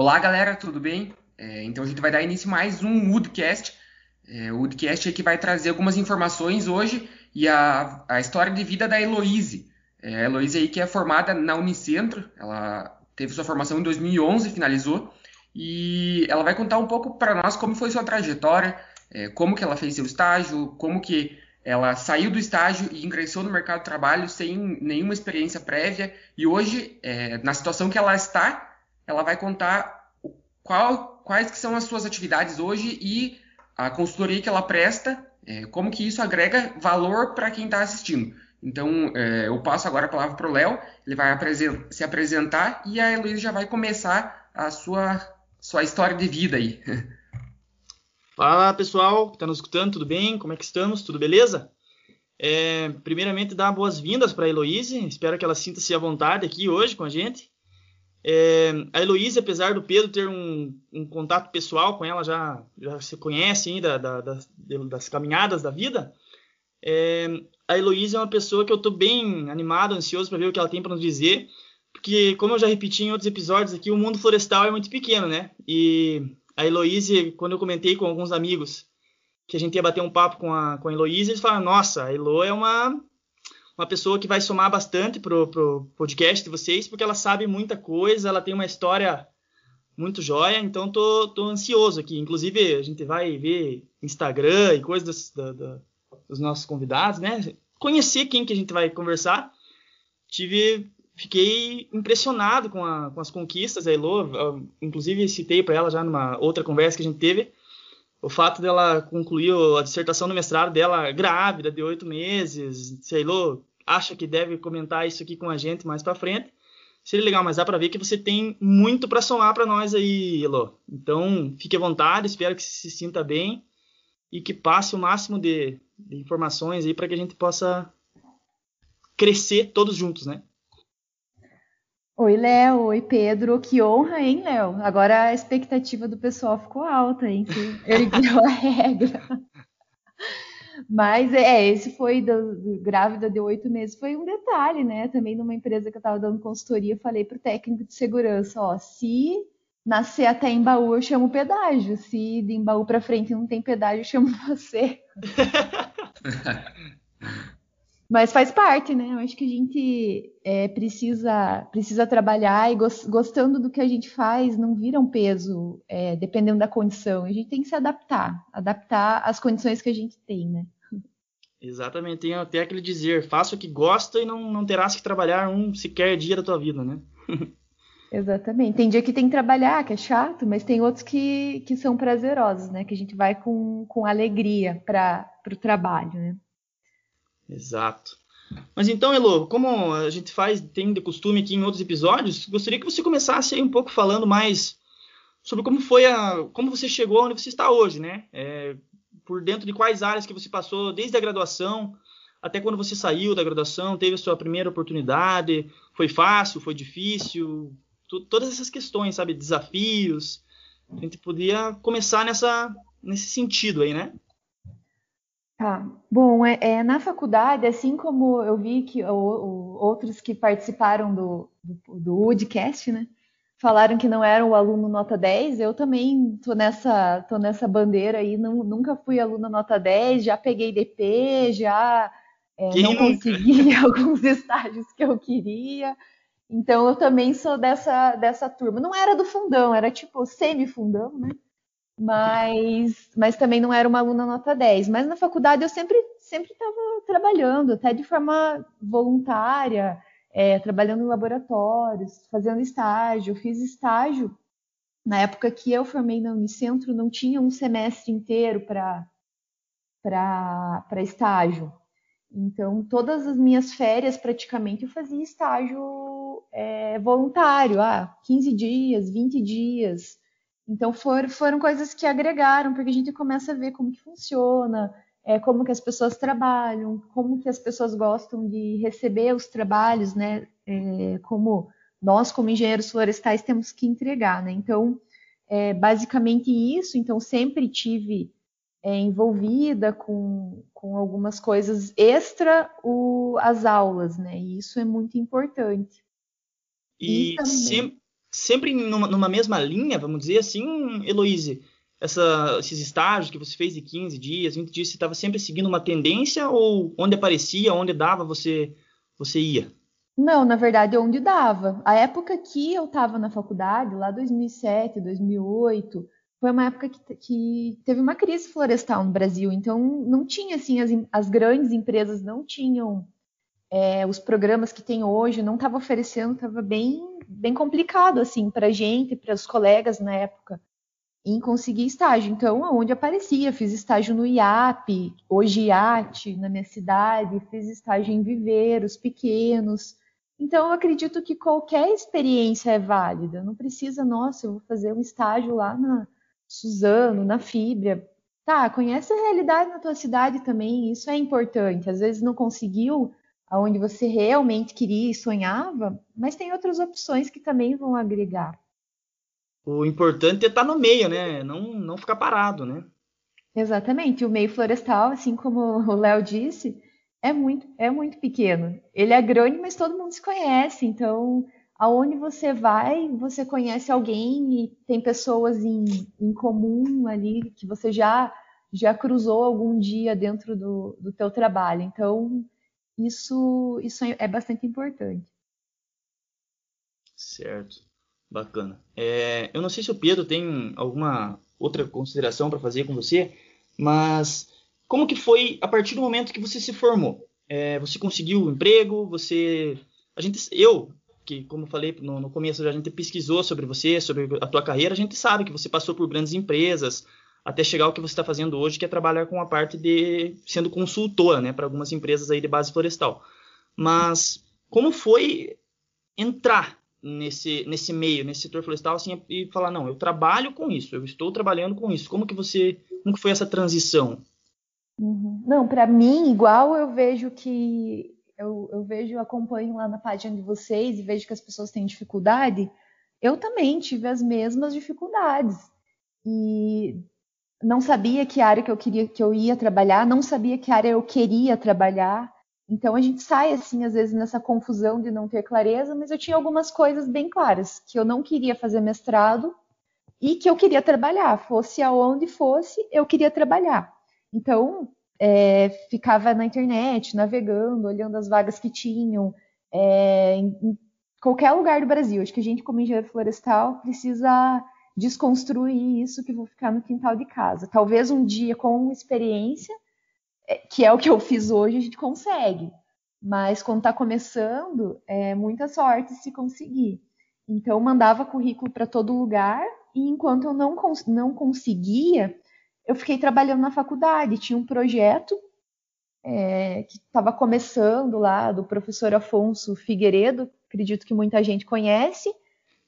Olá, galera, tudo bem? É, então a gente vai dar início a mais um Woodcast. É, o Woodcast aqui vai trazer algumas informações hoje e a, a história de vida da Heloise. É, a Heloise aí que é formada na Unicentro, ela teve sua formação em 2011, finalizou, e ela vai contar um pouco para nós como foi sua trajetória, é, como que ela fez seu estágio, como que ela saiu do estágio e ingressou no mercado de trabalho sem nenhuma experiência prévia e hoje, é, na situação que ela está, ela vai contar qual, quais que são as suas atividades hoje e a consultoria que ela presta, é, como que isso agrega valor para quem está assistindo. Então, é, eu passo agora a palavra para o Léo, ele vai apresen se apresentar e a Heloísa já vai começar a sua, sua história de vida aí. Fala pessoal, que está nos escutando, tudo bem? Como é que estamos? Tudo beleza? É, primeiramente, dar boas-vindas para a Heloísa, espero que ela sinta-se à vontade aqui hoje com a gente. É, a Heloísa, apesar do Pedro ter um, um, contato pessoal com ela, já, já se conhece da, da, das caminhadas da vida, é, a Heloísa é uma pessoa que eu estou bem animado, ansioso para ver o que ela tem para nos dizer, porque, como eu já repeti em outros episódios aqui, o mundo florestal é muito pequeno, né? E a Heloísa, quando eu comentei com alguns amigos que a gente ia bater um papo com a, com a Heloísa, eles falaram, nossa, a Elo é uma uma pessoa que vai somar bastante pro, pro podcast de vocês, porque ela sabe muita coisa, ela tem uma história muito joia, então tô, tô ansioso aqui. Inclusive, a gente vai ver Instagram e coisas dos, dos nossos convidados, né? Conhecer quem que a gente vai conversar. Tive, fiquei impressionado com, a, com as conquistas da Elo, inclusive citei para ela já numa outra conversa que a gente teve, o fato dela concluir a dissertação do mestrado dela grávida, de oito meses, sei lá, acha que deve comentar isso aqui com a gente mais para frente. Seria legal, mas dá para ver que você tem muito para somar para nós aí, Elo. Então, fique à vontade, espero que se sinta bem e que passe o máximo de, de informações aí para que a gente possa crescer todos juntos, né? Oi, Léo. Oi, Pedro. Que honra, hein, Léo? Agora a expectativa do pessoal ficou alta, hein? Ele ergueu a regra. Mas é, esse foi do, grávida de oito meses, foi um detalhe, né? Também numa empresa que eu estava dando consultoria, falei para o técnico de segurança, ó, se nascer até Embaú, eu chamo pedágio. Se de Embaú para frente não tem pedágio, eu chamo você. Mas faz parte, né? Eu acho que a gente é, precisa, precisa trabalhar e gostando do que a gente faz, não vira um peso, é, dependendo da condição. A gente tem que se adaptar, adaptar às condições que a gente tem, né? Exatamente, tem até aquele dizer, faça o que gosta e não, não terás que trabalhar um sequer dia da tua vida, né? Exatamente. Tem dia que tem que trabalhar, que é chato, mas tem outros que, que são prazerosos, né? Que a gente vai com, com alegria para o trabalho, né? Exato. Mas então, Elo, como a gente faz, tem de costume aqui em outros episódios, gostaria que você começasse aí um pouco falando mais sobre como foi a, como você chegou onde você está hoje, né? É, por dentro de quais áreas que você passou desde a graduação até quando você saiu da graduação, teve a sua primeira oportunidade, foi fácil, foi difícil, todas essas questões, sabe, desafios. A gente podia começar nessa nesse sentido aí, né? Tá. Bom, é, é, na faculdade, assim como eu vi que o, o, outros que participaram do, do, do Woodcast, né, falaram que não era o aluno nota 10, eu também tô nessa, tô nessa bandeira aí, não, nunca fui aluno nota 10, já peguei DP, já é, não consegui alguns estágios que eu queria. Então eu também sou dessa, dessa turma. Não era do fundão, era tipo semi-fundão, né? Mas, mas também não era uma aluna nota 10. Mas na faculdade eu sempre sempre estava trabalhando, até de forma voluntária, é, trabalhando em laboratórios, fazendo estágio. Eu fiz estágio na época que eu formei na Unicentro, não tinha um semestre inteiro para estágio. Então, todas as minhas férias, praticamente, eu fazia estágio é, voluntário, ah, 15 dias, 20 dias. Então for, foram coisas que agregaram, porque a gente começa a ver como que funciona, é, como que as pessoas trabalham, como que as pessoas gostam de receber os trabalhos, né? É, como nós, como engenheiros florestais, temos que entregar, né? Então, é basicamente isso. Então, sempre tive é, envolvida com, com algumas coisas extra o, as aulas, né? E isso é muito importante. E, e também... sempre sempre numa, numa, mesma linha, vamos dizer assim, Heloíse? Essa, esses estágios que você fez de 15 dias, 20 dias, você estava sempre seguindo uma tendência ou onde aparecia, onde dava, você, você ia? Não, na verdade, onde dava. A época que eu estava na faculdade, lá 2007, 2008, foi uma época que, que, teve uma crise florestal no Brasil. Então, não tinha, assim, as, as grandes empresas não tinham é, os programas que tem hoje, não estava oferecendo, estava bem, bem complicado, assim, para gente, para os colegas na época, em conseguir estágio. Então, aonde aparecia, fiz estágio no IAP, hoje IAT, na minha cidade, fiz estágio em viveiros pequenos. Então, eu acredito que qualquer experiência é válida. Não precisa, nossa, eu vou fazer um estágio lá na Suzano, na Fibra. Tá, conhece a realidade na tua cidade também, isso é importante. Às vezes não conseguiu aonde você realmente queria e sonhava, mas tem outras opções que também vão agregar. O importante é estar no meio, né? Não, não ficar parado, né? Exatamente. O meio florestal, assim como o Léo disse, é muito, é muito pequeno. Ele é grande, mas todo mundo se conhece. Então, aonde você vai, você conhece alguém e tem pessoas em, em comum ali que você já já cruzou algum dia dentro do, do teu trabalho. Então, isso, isso é bastante importante. Certo, bacana. É, eu não sei se o Pedro tem alguma outra consideração para fazer com você, mas como que foi a partir do momento que você se formou? É, você conseguiu um emprego? Você, a gente, eu que, como falei no, no, começo, a gente pesquisou sobre você, sobre a tua carreira, a gente sabe que você passou por grandes empresas, até chegar ao que você está fazendo hoje, que é trabalhar com a parte de sendo consultora, né, para algumas empresas aí de base florestal. Mas como foi entrar nesse nesse meio, nesse setor florestal, assim, e falar não, eu trabalho com isso, eu estou trabalhando com isso. Como que você, como que foi essa transição? Uhum. Não, para mim, igual eu vejo que eu, eu vejo, acompanho lá na página de vocês e vejo que as pessoas têm dificuldade, eu também tive as mesmas dificuldades. E não sabia que área que eu queria que eu ia trabalhar, não sabia que área eu queria trabalhar. Então a gente sai assim às vezes nessa confusão de não ter clareza, mas eu tinha algumas coisas bem claras, que eu não queria fazer mestrado e que eu queria trabalhar, fosse aonde fosse, eu queria trabalhar. Então, é, ficava na internet, navegando, olhando as vagas que tinham, é, em, em, qualquer lugar do Brasil. Acho que a gente, como engenheiro florestal, precisa desconstruir isso que vou ficar no quintal de casa. Talvez um dia, com experiência, é, que é o que eu fiz hoje, a gente consegue. Mas quando está começando, é muita sorte se conseguir. Então, mandava currículo para todo lugar, e enquanto eu não, cons não conseguia, eu fiquei trabalhando na faculdade, tinha um projeto é, que estava começando lá, do professor Afonso Figueiredo, acredito que muita gente conhece.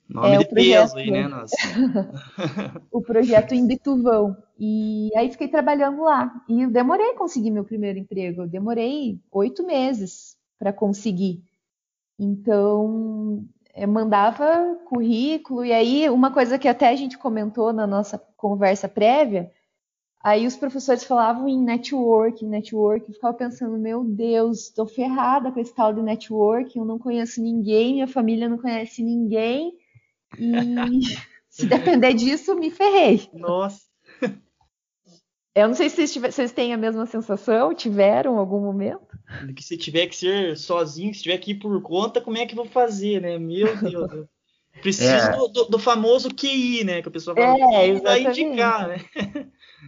Nome é, de projeto, peso aí, né? Nossa. o projeto Imbituvão. E aí fiquei trabalhando lá. E eu demorei a conseguir meu primeiro emprego. Eu demorei oito meses para conseguir. Então, mandava currículo. E aí, uma coisa que até a gente comentou na nossa conversa prévia Aí os professores falavam em network, network, eu ficava pensando, meu Deus, estou ferrada com esse tal de network, eu não conheço ninguém, minha família não conhece ninguém, e se depender disso, me ferrei. Nossa. Eu não sei se vocês, têm a mesma sensação, tiveram em algum momento? Que se tiver que ser sozinho, se tiver que ir por conta, como é que vou fazer, né? Meu Deus. Preciso é. do, do, do, famoso QI, né? Que a pessoa fala, é, vai indicar, né?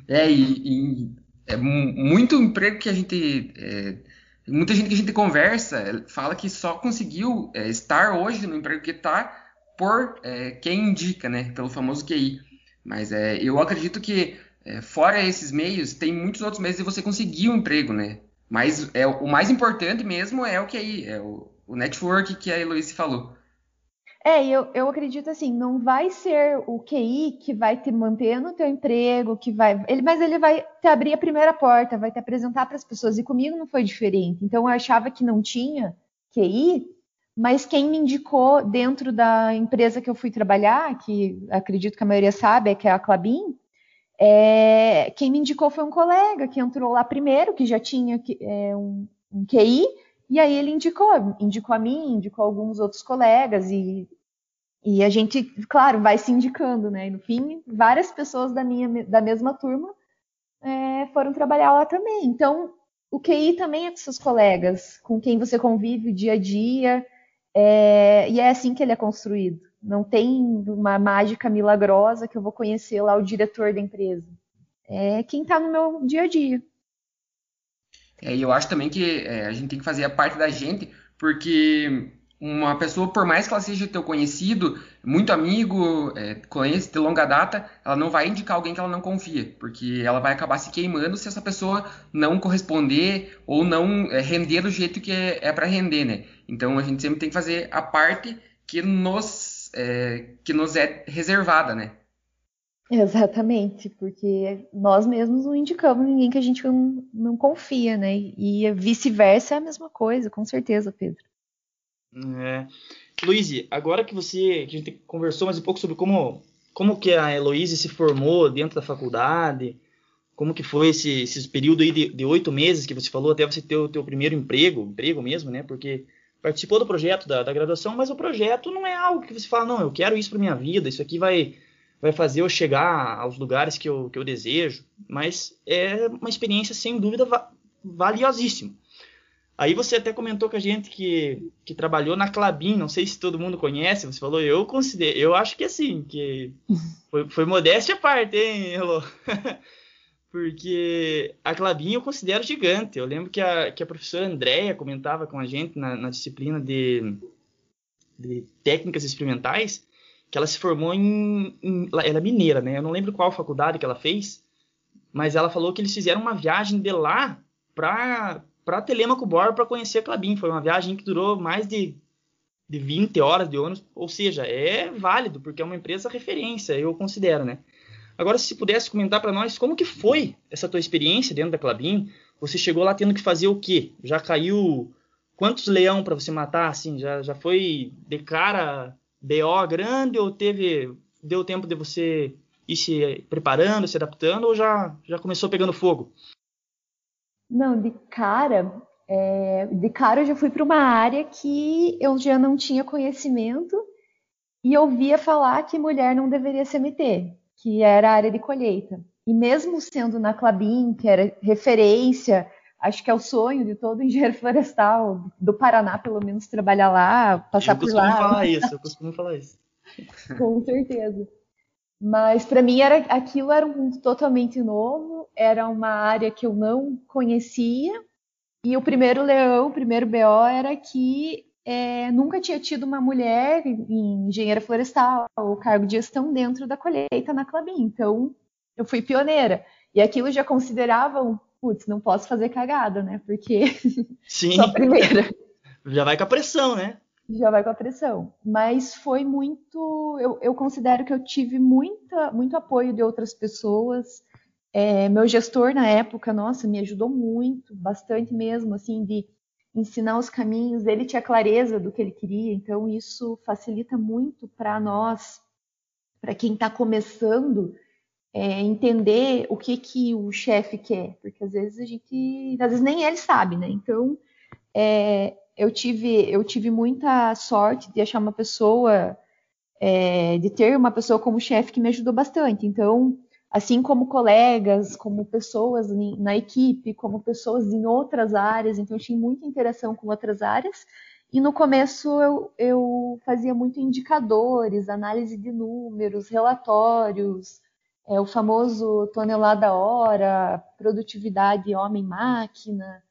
É, e, e é muito emprego que a gente. É, muita gente que a gente conversa fala que só conseguiu é, estar hoje no emprego que está por é, quem indica, né? Pelo famoso QI. Mas é, eu acredito que, é, fora esses meios, tem muitos outros meios de você conseguir um emprego, né? Mas é, o mais importante mesmo é o QI, é o, o network que a Heloísa falou. É, eu, eu acredito assim, não vai ser o QI que vai te manter no teu emprego, que vai, ele, mas ele vai te abrir a primeira porta, vai te apresentar para as pessoas. E comigo não foi diferente. Então eu achava que não tinha QI, mas quem me indicou dentro da empresa que eu fui trabalhar, que acredito que a maioria sabe, é que é a Clabin, é, quem me indicou foi um colega que entrou lá primeiro, que já tinha é, um, um QI, e aí ele indicou, indicou a mim, indicou alguns outros colegas e E a gente, claro, vai se indicando, né? E no fim, várias pessoas da minha da mesma turma é, foram trabalhar lá também. Então, o QI também é com seus colegas, com quem você convive o dia a dia, é, e é assim que ele é construído. Não tem uma mágica milagrosa que eu vou conhecer lá o diretor da empresa. É quem está no meu dia a dia. É, eu acho também que é, a gente tem que fazer a parte da gente, porque uma pessoa, por mais que ela seja teu conhecido, muito amigo, é, conhece de longa data, ela não vai indicar alguém que ela não confia, porque ela vai acabar se queimando se essa pessoa não corresponder ou não é, render do jeito que é, é para render, né? Então a gente sempre tem que fazer a parte que nos, é, que nos é reservada, né? Exatamente, porque nós mesmos não indicamos ninguém que a gente não, não confia, né? E vice-versa é a mesma coisa, com certeza, Pedro. É. Luiz, agora que você que a gente conversou mais um pouco sobre como como que a Heloísa se formou dentro da faculdade, como que foi esse, esse período aí de oito meses que você falou até você ter o teu primeiro emprego, emprego mesmo, né? Porque participou do projeto da, da graduação, mas o projeto não é algo que você fala, não, eu quero isso para minha vida, isso aqui vai vai fazer eu chegar aos lugares que eu, que eu desejo, mas é uma experiência sem dúvida valiosíssima. Aí você até comentou com a gente que, que trabalhou na Clabin, não sei se todo mundo conhece, você falou, eu considero, eu acho que assim, que foi, foi modéstia à parte, hein, Elô? Porque a Clabin eu considero gigante. Eu lembro que a, que a professora Andréia comentava com a gente na, na disciplina de, de técnicas experimentais que ela se formou em, em, Ela é mineira, né? Eu não lembro qual faculdade que ela fez, mas ela falou que eles fizeram uma viagem de lá para para Telemaco Borba para conhecer a Clabin. Foi uma viagem que durou mais de, de 20 horas de ônibus, ou seja, é válido, porque é uma empresa referência, eu considero, né? Agora, se pudesse comentar para nós como que foi essa tua experiência dentro da Clabin, você chegou lá tendo que fazer o quê? Já caiu quantos leão para você matar, assim? Já, já foi de cara BO grande ou teve deu tempo de você ir se preparando, se adaptando ou já já começou pegando fogo? Não, de cara, é, de cara eu já fui para uma área que eu já não tinha conhecimento e ouvia falar que mulher não deveria se meter, que era a área de colheita. E mesmo sendo na Clabin, que era referência, acho que é o sonho de todo engenheiro florestal do Paraná, pelo menos, trabalhar lá, passar por lá. Eu costumo falar isso, eu costumo falar isso. Com certeza. Mas para mim era aquilo era um mundo totalmente novo, era uma área que eu não conhecia. E o primeiro leão, o primeiro BO era que é, nunca tinha tido uma mulher em engenheira florestal ou cargo de gestão dentro da colheita na Clabin. Então eu fui pioneira. E aquilo já consideravam, putz, não posso fazer cagada, né? Porque Sim. sou a primeira. Já vai com a pressão, né? Já vai com a pressão. Mas foi muito. Eu, eu considero que eu tive muita, muito apoio de outras pessoas. É, meu gestor na época, nossa, me ajudou muito, bastante mesmo, assim, de ensinar os caminhos. Ele tinha clareza do que ele queria, então isso facilita muito para nós, para quem está começando, é, entender o que que o chefe quer, porque às vezes a gente, às vezes nem ele sabe, né? Então, é, eu tive, eu tive muita sorte de achar uma pessoa, é, de ter uma pessoa como chefe que me ajudou bastante. Então, assim como colegas, como pessoas na equipe, como pessoas em outras áreas, então eu tinha muita interação com outras áreas. E no começo eu, eu fazia muito indicadores, análise de números, relatórios, é, o famoso tonelada hora, produtividade homem-máquina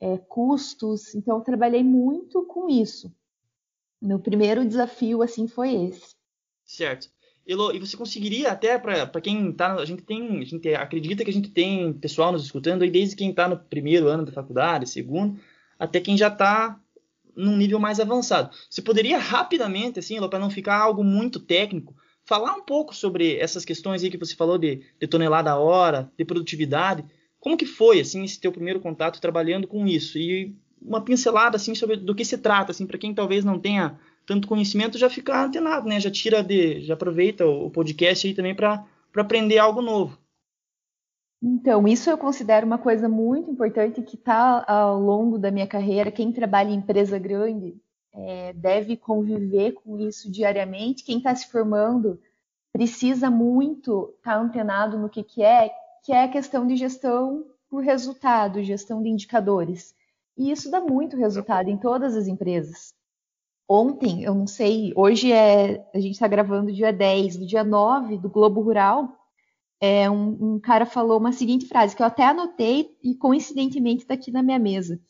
é, custos. Então, eu trabalhei muito com isso. Meu primeiro desafio, assim, foi esse. Certo. Elo, e você conseguiria até para quem está a gente tem a gente acredita que a gente tem pessoal nos escutando aí desde quem está no primeiro ano da faculdade segundo até quem já está num nível mais avançado você poderia rapidamente assim para não ficar algo muito técnico falar um pouco sobre essas questões aí que você falou de, de tonelada a hora de produtividade como que foi assim esse teu primeiro contato trabalhando com isso e uma pincelada assim sobre do que se trata assim para quem talvez não tenha tanto conhecimento já fica antenado, né? Já tira de, já aproveita o podcast aí também para aprender algo novo. Então, isso eu considero uma coisa muito importante que está ao longo da minha carreira. Quem trabalha em empresa grande é, deve conviver com isso diariamente. Quem está se formando precisa muito estar tá antenado no que, que é, que é a questão de gestão por resultado, gestão de indicadores. E isso dá muito resultado em todas as empresas. Ontem, eu não sei, hoje é, a gente está gravando dia 10, do dia 9 do Globo Rural, é, um, um, cara falou uma seguinte frase, que eu até anotei e coincidentemente está aqui na minha mesa.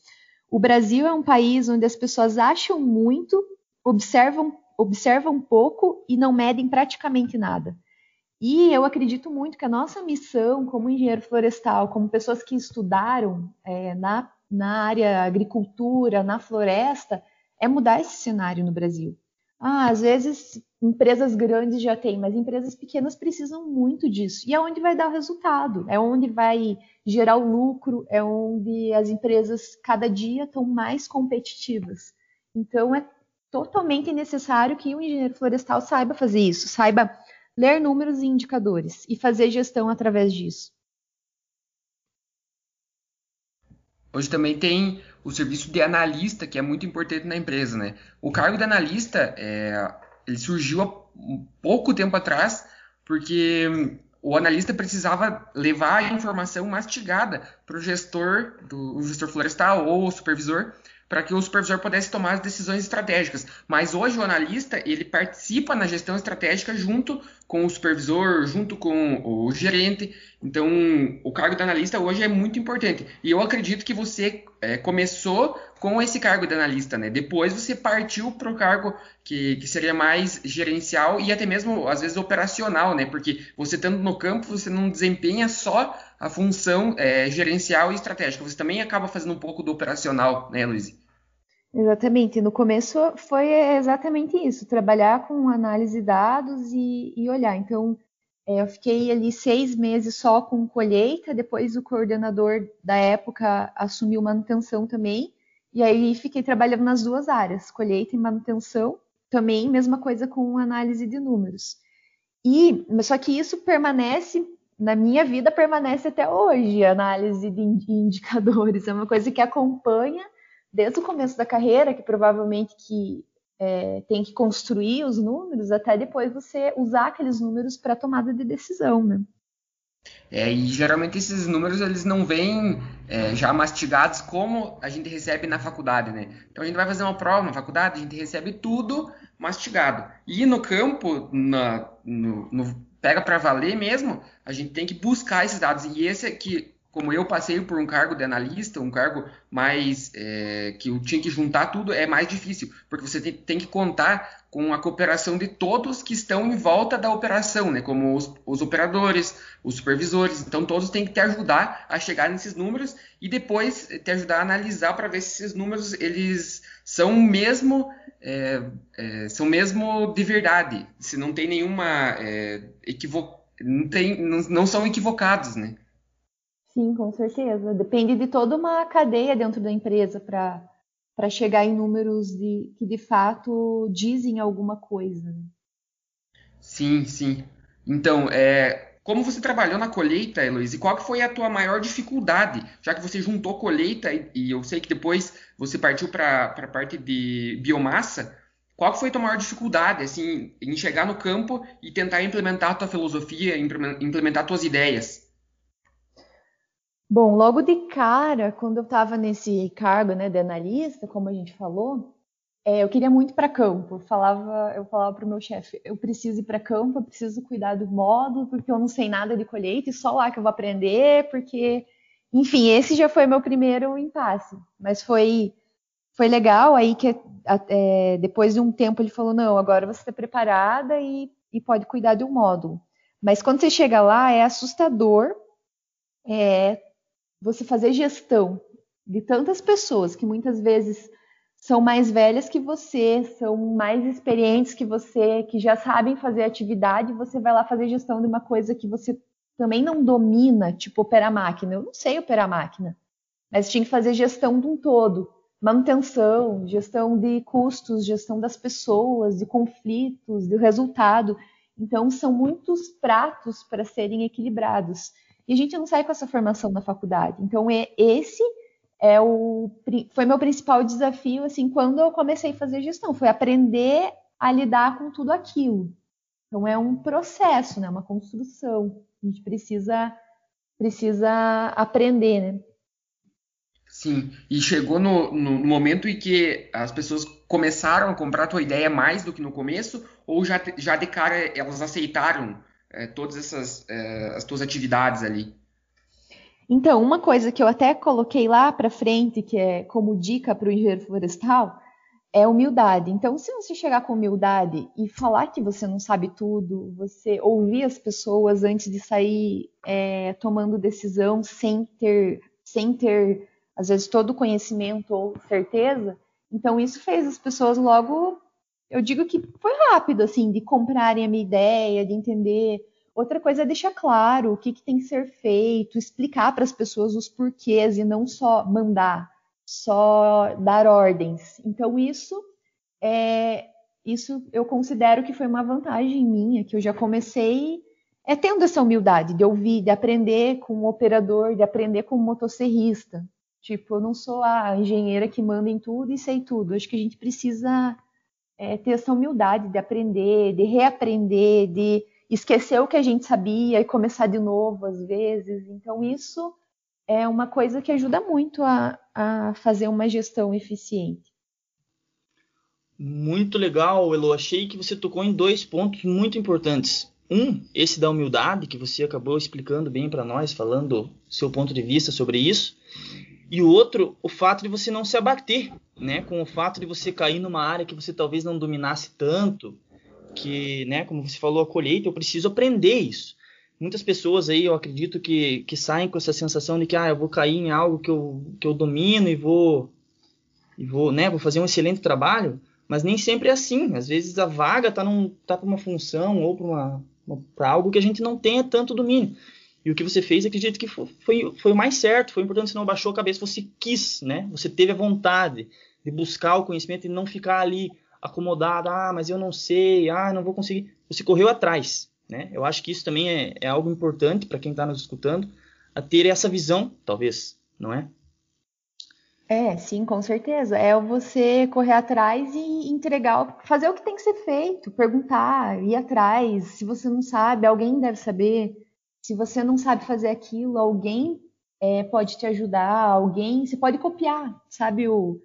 O Brasil é um país onde as pessoas acham muito, observam, observam pouco e não medem praticamente nada. E eu acredito muito que a nossa missão como engenheiro florestal, como pessoas que estudaram é, na, na área agricultura, na floresta, é mudar esse cenário no Brasil. Ah, às vezes empresas grandes já têm, mas empresas pequenas precisam muito disso. E é onde vai dar o resultado, é onde vai gerar o lucro, é onde as empresas cada dia estão mais competitivas. Então é totalmente necessário que o engenheiro florestal saiba fazer isso, saiba ler números e indicadores e fazer gestão através disso. Hoje também tem o serviço de analista, que é muito importante na empresa, né? O cargo de analista, é, ele surgiu há pouco tempo atrás, porque o analista precisava levar a informação mastigada para o gestor, do, gestor florestal ou o supervisor, para que o supervisor pudesse tomar as decisões estratégicas. Mas hoje o analista ele participa na gestão estratégica junto com o supervisor, junto com o gerente. Então, o cargo de analista hoje é muito importante. E eu acredito que você é, começou com esse cargo de analista, né? Depois você partiu para o cargo que, que seria mais gerencial e até mesmo, às vezes, operacional, né? Porque você estando no campo, você não desempenha só a função é, gerencial e estratégica, você também acaba fazendo um pouco do operacional, né, Luiz? Exatamente. No começo foi exatamente isso, trabalhar com análise de dados e, e olhar. Então, é, eu fiquei ali seis meses só com colheita, depois o coordenador da época assumiu manutenção também, e aí fiquei trabalhando nas duas áreas, colheita e manutenção, também mesma coisa com análise de números. E só que isso permanece na minha vida permanece até hoje, análise de indicadores, é uma coisa que acompanha desde o começo da carreira, que provavelmente que é, tem que construir os números, até depois você usar aqueles números para tomada de decisão, né? É, e geralmente esses números eles não vêm é, já mastigados como a gente recebe na faculdade, né? Então a gente vai fazer uma prova na faculdade, a gente recebe tudo mastigado. E no campo, na, no, no pega para valer mesmo, a gente tem que buscar esses dados. E esse aqui, como eu passei por um cargo de analista, um cargo mais é, que eu tinha que juntar tudo, é mais difícil, porque você tem, tem, que contar com a cooperação de todos que estão em volta da operação, né? como os, os operadores, os supervisores, então todos têm que te ajudar a chegar nesses números e depois te ajudar a analisar para ver se esses números eles são mesmo é, é, são mesmo de verdade, se não tem nenhuma é, equivo... não, tem, não, não são equivocados, né? Sim, com certeza. Depende de toda uma cadeia dentro da empresa para para chegar em números de, que de fato dizem alguma coisa. Né? Sim, sim. Então, é, como você trabalhou na colheita, Heloísa, qual que foi a tua maior dificuldade? Já que você juntou colheita e, e eu sei que depois você partiu para a parte de biomassa, qual que foi a tua maior dificuldade assim, em chegar no campo e tentar implementar a tua filosofia, implementar tuas ideias? Bom, logo de cara, quando eu estava nesse cargo né, de analista, como a gente falou, é, eu queria muito para campo. Eu falava, eu falava para o meu chefe, eu preciso ir para campo, eu preciso cuidar do módulo, porque eu não sei nada de colheita e só lá que eu vou aprender, porque, enfim, esse já foi meu primeiro impasse. Mas foi foi legal aí que é, depois de um tempo ele falou não, agora você está preparada e, e pode cuidar de um módulo. Mas quando você chega lá é assustador. É, você fazer gestão de tantas pessoas que muitas vezes são mais velhas que você, são mais experientes que você, que já sabem fazer atividade, você vai lá fazer gestão de uma coisa que você também não domina, tipo operar máquina. Eu não sei operar máquina, mas tinha que fazer gestão de um todo, manutenção, gestão de custos, gestão das pessoas, de conflitos, de resultado. Então são muitos pratos para serem equilibrados. E a gente não sai com essa formação na faculdade. Então, esse é o, foi meu principal desafio, assim, quando eu comecei a fazer gestão, foi aprender a lidar com tudo aquilo. Então é um processo, né? Uma construção. A gente precisa precisa aprender, né? Sim, e chegou no, no, momento em que as pessoas começaram a comprar a tua ideia mais do que no começo, ou já, já de cara elas aceitaram é, todas essas é, as tuas atividades ali? Então, uma coisa que eu até coloquei lá para frente, que é como dica para o engenheiro florestal, é humildade. Então, se você chegar com humildade e falar que você não sabe tudo, você ouvir as pessoas antes de sair é, tomando decisão sem ter, sem ter, às vezes, todo o conhecimento ou certeza, então isso fez as pessoas logo, eu digo que foi rápido, assim, de comprarem a minha ideia, de entender. Outra coisa é deixar claro o que, que tem que ser feito, explicar para as pessoas os porquês e não só mandar só dar ordens. Então isso é isso eu considero que foi uma vantagem minha, que eu já comecei é tendo essa humildade de ouvir, de aprender com o operador, de aprender com o motosserrista. Tipo, eu não sou a engenheira que manda em tudo e sei tudo. Acho que a gente precisa é, ter essa humildade de aprender, de reaprender, de esquecer o que a gente sabia e começar de novo às vezes. Então, isso é uma coisa que ajuda muito a, a fazer uma gestão eficiente. Muito legal, Elo. Achei que você tocou em dois pontos muito importantes. Um, esse da humildade, que você acabou explicando bem para nós, falando seu ponto de vista sobre isso. E o outro, o fato de você não se abater, né? Com o fato de você cair numa área que você talvez não dominasse tanto, que, né, como você falou, a colheita, eu preciso aprender isso muitas pessoas aí, eu acredito que, que saem com essa sensação de que ah, eu vou cair em algo que eu, que eu domino e vou e vou, né, vou fazer um excelente trabalho, mas nem sempre é assim. Às vezes a vaga está tá para uma função ou para algo que a gente não tenha tanto domínio. E o que você fez, acredito que foi, foi, foi o mais certo, foi importante, você não baixou a cabeça, você quis, né? Você teve a vontade de buscar o conhecimento e não ficar ali acomodado, ah, mas eu não sei, ah, não vou conseguir. Você correu atrás, né? Eu acho que isso também é, é algo importante para quem está nos escutando, a ter essa visão, talvez, não é? É, sim, com certeza. É você correr atrás e entregar, fazer o que tem que ser feito, perguntar, ir atrás. Se você não sabe, alguém deve saber. Se você não sabe fazer aquilo, alguém é, pode te ajudar, alguém. Você pode copiar, sabe? O,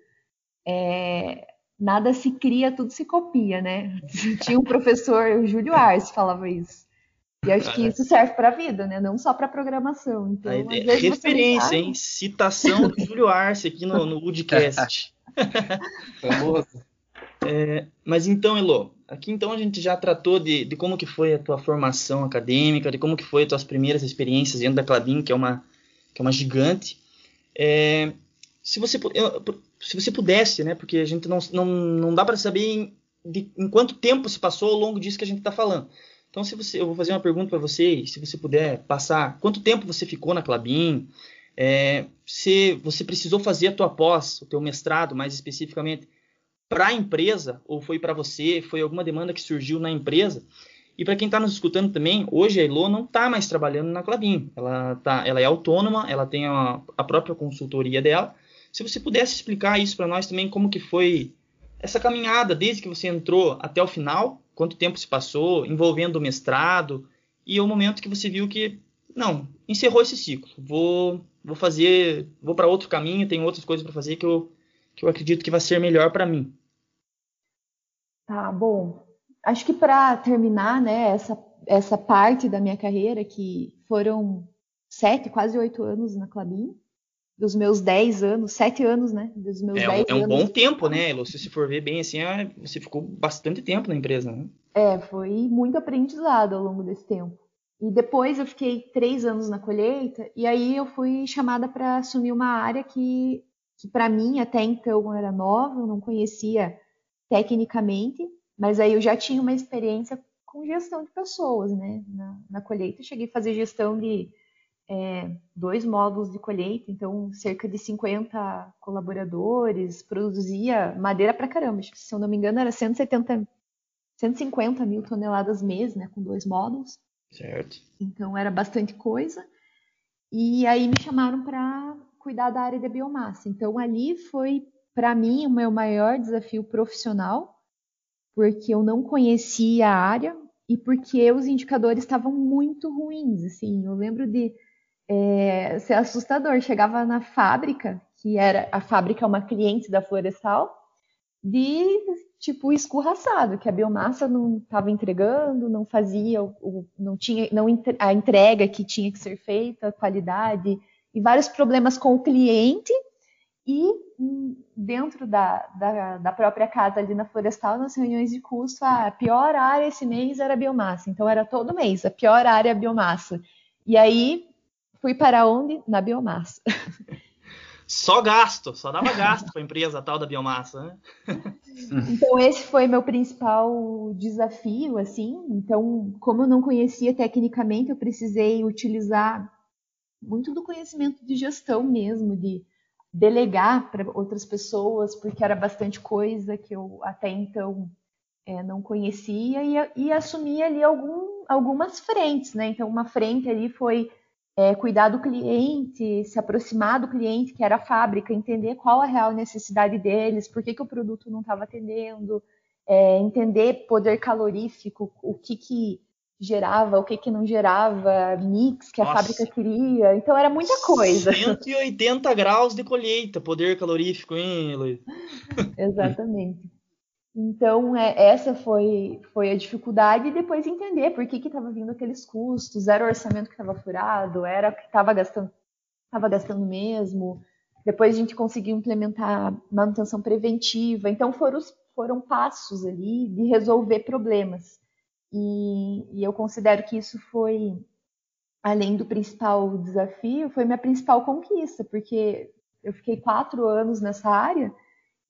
é, nada se cria, tudo se copia, né? Tinha um professor, o Júlio Arce, falava isso. E acho que isso serve para a vida, né? Não só para programação. Então, é, referência, hein? Citação do Júlio Arce aqui no, no Woodcast. Famoso. É, mas então, Elo, aqui então a gente já tratou de, de, como que foi a tua formação acadêmica, de como que foi as tuas primeiras experiências dentro da Clabin, que é uma, que é uma gigante. É, se você se você pudesse, né? Porque a gente não, não, não dá para saber em, de, em quanto tempo se passou ao longo disso que a gente está falando. Então, se você, eu vou fazer uma pergunta para você, se você puder passar, quanto tempo você ficou na Clabin? É, se você precisou fazer a tua pós, o teu mestrado, mais especificamente, para a empresa ou foi para você? Foi alguma demanda que surgiu na empresa? E para quem está nos escutando também, hoje a Elo não está mais trabalhando na Clabin. Ela, tá, ela é autônoma, ela tem a, a própria consultoria dela se você pudesse explicar isso para nós também, como que foi essa caminhada desde que você entrou até o final, quanto tempo se passou, envolvendo o mestrado e o momento que você viu que não, encerrou esse ciclo. Vou vou fazer, vou para outro caminho, tenho outras coisas para fazer que eu que eu acredito que vai ser melhor para mim. Tá, bom. Acho que para terminar, né, essa essa parte da minha carreira que foram sete, quase oito anos na Clabin, dos meus 10 anos, 7 anos, né? Dos meus é, 10 é um anos. bom tempo, né, Elo? Se você for ver bem assim, é, você ficou bastante tempo na empresa, né? É, foi muito aprendizado ao longo desse tempo. E depois eu fiquei três anos na colheita, e aí eu fui chamada para assumir uma área que, que para mim até então era nova, eu não conhecia tecnicamente, mas aí eu já tinha uma experiência com gestão de pessoas, né? Na, na colheita eu cheguei a fazer gestão de é, dois módulos de colheita, então cerca de 50 colaboradores, produzia madeira para caramba, se eu não me engano era 170, 150 mil toneladas mês, né, com dois módulos. Certo. Então era bastante coisa. E aí me chamaram para cuidar da área da biomassa. Então, ali foi, para mim, o meu maior desafio profissional, porque eu não conhecia a área e porque os indicadores estavam muito ruins. Assim, eu lembro de é, ser assustador. Chegava na fábrica, que era a fábrica é uma cliente da Florestal, de tipo escorraçado, que a biomassa não estava entregando, não fazia, o, não tinha, não a entrega que tinha que ser feita, a qualidade e vários problemas com o cliente e dentro da, da, da, própria casa ali na Florestal, nas reuniões de custo, a pior área esse mês era a biomassa. Então era todo mês, a pior área é a biomassa. E aí fui para onde? Na biomassa. Só gasto, só dava gasto para a empresa tal da biomassa, né? Então esse foi meu principal desafio, assim. Então, como eu não conhecia tecnicamente, eu precisei utilizar muito do conhecimento de gestão mesmo, de delegar para outras pessoas, porque era bastante coisa que eu até então é, não conhecia e, e assumir ali algum, algumas frentes, né? Então, uma frente ali foi é, cuidar do cliente, se aproximar do cliente, que era a fábrica, entender qual a real necessidade deles, por que, que o produto não estava atendendo, é, entender poder calorífico, o que, que gerava, o que, que não gerava, mix que a Nossa. fábrica queria. Então era muita coisa. 180 graus de colheita, poder calorífico, hein, Luiz? Exatamente. Então, é, essa foi, foi a dificuldade, e depois entender por que estava vindo aqueles custos, era o orçamento que estava furado, era que estava gastando, tava gastando mesmo. Depois a gente conseguiu implementar manutenção preventiva. Então, foram, foram passos ali de resolver problemas. E, e eu considero que isso foi, além do principal desafio, foi minha principal conquista, porque eu fiquei quatro anos nessa área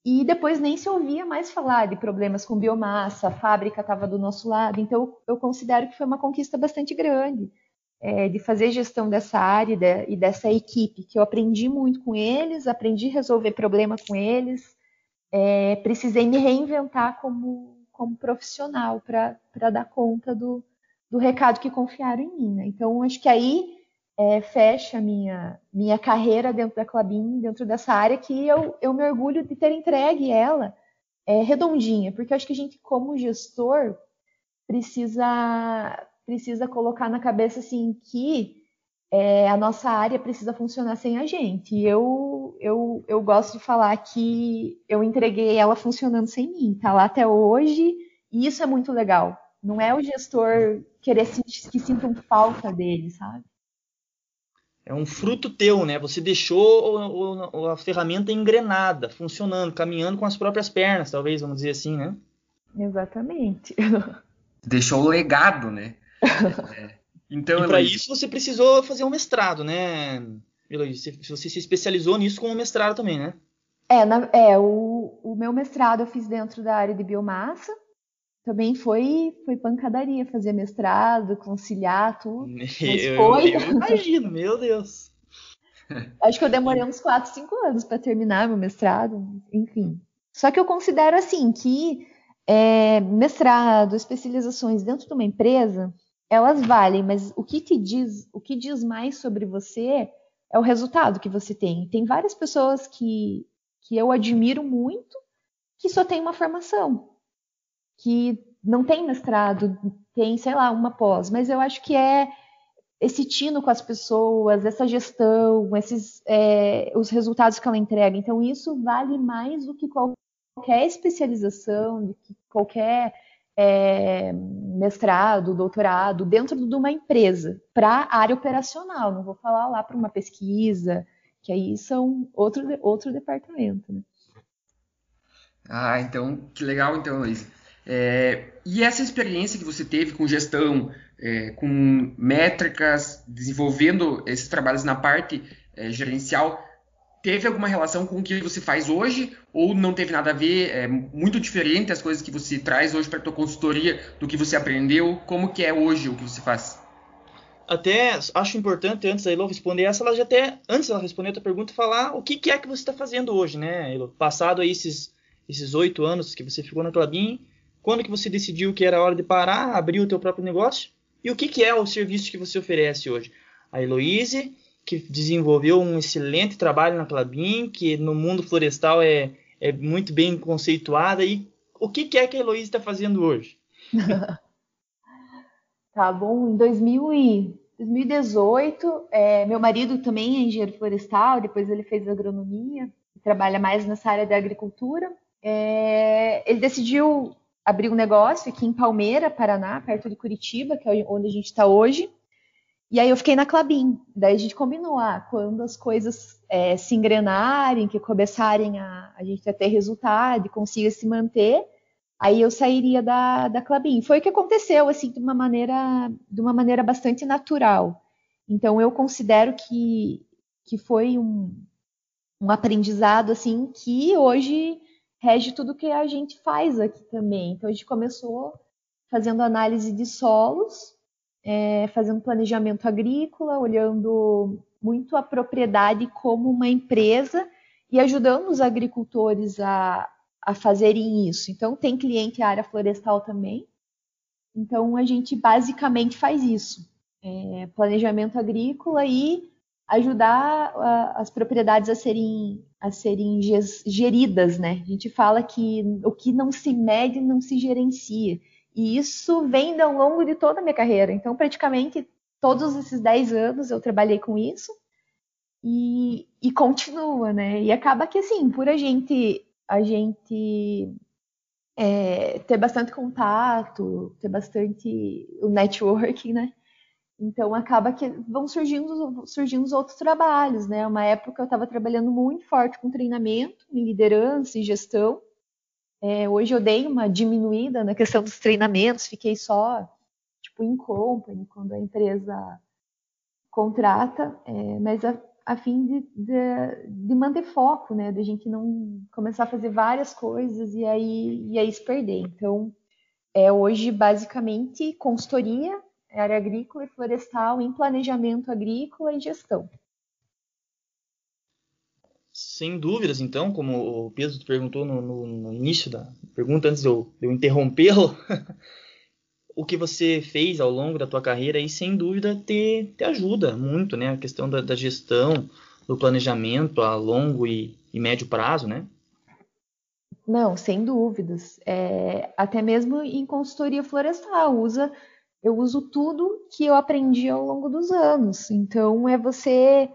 e depois nem se ouvia mais falar de problemas com biomassa, a fábrica estava do nosso lado. Então, eu considero que foi uma conquista bastante grande é, de fazer gestão dessa área e, de, e dessa equipe, que eu aprendi muito com eles, aprendi a resolver problemas com eles, é, precisei me reinventar como como profissional para dar conta do, do recado que confiaram em mim. Né? Então, acho que aí é, fecha minha, minha carreira dentro da Clabin, dentro dessa área, que eu, eu me orgulho de ter entregue ela é, redondinha, porque acho que a gente, como gestor, precisa, precisa colocar na cabeça assim que é, a nossa área precisa funcionar sem a gente. E eu, eu, eu gosto de falar que eu entreguei ela funcionando sem mim. Tá lá até hoje, e isso é muito legal. Não é o gestor querer sentir, que sintam falta dele, sabe? É um fruto teu, né? Você deixou a ferramenta engrenada, funcionando, caminhando com as próprias pernas, talvez, vamos dizer assim, né? Exatamente. Deixou o legado, né? é. Então, e para isso você precisou fazer um mestrado, né, Eloísa? Você se especializou nisso com um mestrado também, né? É, na, é o, o, meu mestrado eu fiz dentro da área de biomassa. Também foi, foi pancadaria fazer mestrado, conciliar tudo. Eu, foi... eu imagino, meu Deus. Acho que eu demorei uns 4, 5 anos para terminar meu mestrado, enfim. Só que eu considero assim que é, mestrado, especializações dentro de uma empresa, elas valem, mas o que te diz, o que diz mais sobre você é o resultado que você tem. Tem várias pessoas que, que eu admiro muito que só tem uma formação, que não tem mestrado, tem, sei lá, uma pós, mas eu acho que é esse tino com as pessoas, essa gestão, esses é, os resultados que ela entrega. Então isso vale mais do que qualquer especialização, do que qualquer é, mestrado, doutorado dentro de uma empresa para a área operacional. Não vou falar lá para uma pesquisa, que aí são outro, outro departamento. Né? Ah, então, que legal então, Luiz. É, e essa experiência que você teve com gestão, é, com métricas, desenvolvendo esses trabalhos na parte é, gerencial, teve alguma relação com o que você faz hoje ou não teve nada a ver? É muito diferente as coisas que você traz hoje para a tua consultoria do que você aprendeu? Como que é hoje o que você faz? Até acho importante antes da Elo responder essa, ela já até antes ela responder a tua pergunta falar o que, que é que você está fazendo hoje, né, Elo? Passado aí esses esses oito anos que você ficou na Clabin, quando que você decidiu que era hora de parar, abrir o teu próprio negócio? E o que, que é o serviço que você oferece hoje? A Heloise que desenvolveu um excelente trabalho na Clabin, que no mundo florestal é, é muito bem conceituada. E o que, que é que a Heloísa está fazendo hoje? tá bom, em 2000 e 2018, é, meu marido também é engenheiro florestal, depois ele fez agronomia, trabalha mais nessa área da agricultura. É, ele decidiu abrir um negócio aqui em Palmeira, Paraná, perto de Curitiba, que é onde a gente está hoje. E aí eu fiquei na Clabin. Daí a gente combinou, ah, quando as coisas é, se engrenarem, que começarem a, a gente a ter resultado e consiga se manter, aí eu sairia da, da Clabin. Foi o que aconteceu, assim, de uma maneira, de uma maneira bastante natural. Então, eu considero que, que foi um, um aprendizado, assim, que hoje rege tudo que a gente faz aqui também. Então, a gente começou fazendo análise de solos, é, fazendo planejamento agrícola, olhando muito a propriedade como uma empresa e ajudando os agricultores a, a fazerem isso. Então, tem cliente área florestal também. Então, a gente basicamente faz isso: é, planejamento agrícola e ajudar a, as propriedades a serem, a serem geridas, né? A gente fala que o que não se mede não se gerencia. E isso vem ao longo de toda a minha carreira. Então, praticamente todos esses 10 anos eu trabalhei com isso e, e continua, né? E acaba que, assim, por a gente a gente é, ter bastante contato, ter bastante o networking, né? Então acaba que vão surgindo, surgindo os outros trabalhos, né? Uma época eu estava trabalhando muito forte com treinamento, em liderança e gestão. É, hoje eu dei uma diminuída na questão dos treinamentos, fiquei só tipo em company quando a empresa contrata, é, mas a, a fim de, de, de, manter foco, né? De a gente não começar a fazer várias coisas e aí, e aí se perder. Então, é hoje basicamente consultoria, área agrícola e florestal em planejamento agrícola e gestão. Sem dúvidas, então, como o Pedro perguntou no, no, no início da pergunta, antes de eu, de eu interrompê-lo, o que você fez ao longo da tua carreira aí, sem dúvida, te, te ajuda muito, né? A questão da, da gestão, do planejamento a longo e, e, médio prazo, né? Não, sem dúvidas. É, até mesmo em consultoria florestal, usa, eu uso tudo que eu aprendi ao longo dos anos. Então, é você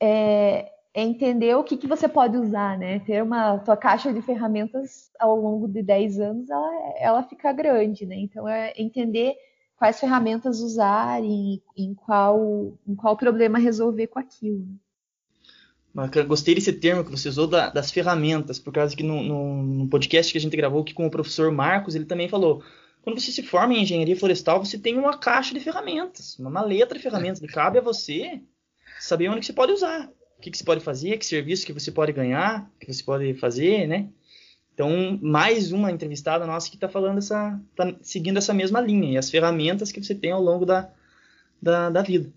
é, é entender o que, que você pode usar, né? Ter uma tua caixa de ferramentas ao longo de 10 anos, ela, ela fica grande, né? Então é entender quais ferramentas usar e em qual, em qual problema resolver com aquilo. Gostei desse termo que você usou da, das ferramentas, por causa que no, no, no, podcast que a gente gravou aqui com o professor Marcos, ele também falou, quando você se forma em engenharia florestal, você tem uma caixa de ferramentas, uma maleta de ferramentas, cabe a você saber onde que você pode usar o que, que você pode fazer, que serviço que você pode ganhar, que você pode fazer, né? Então, mais uma entrevistada nossa que está falando essa, tá seguindo essa mesma linha e as ferramentas que você tem ao longo da, da, da vida.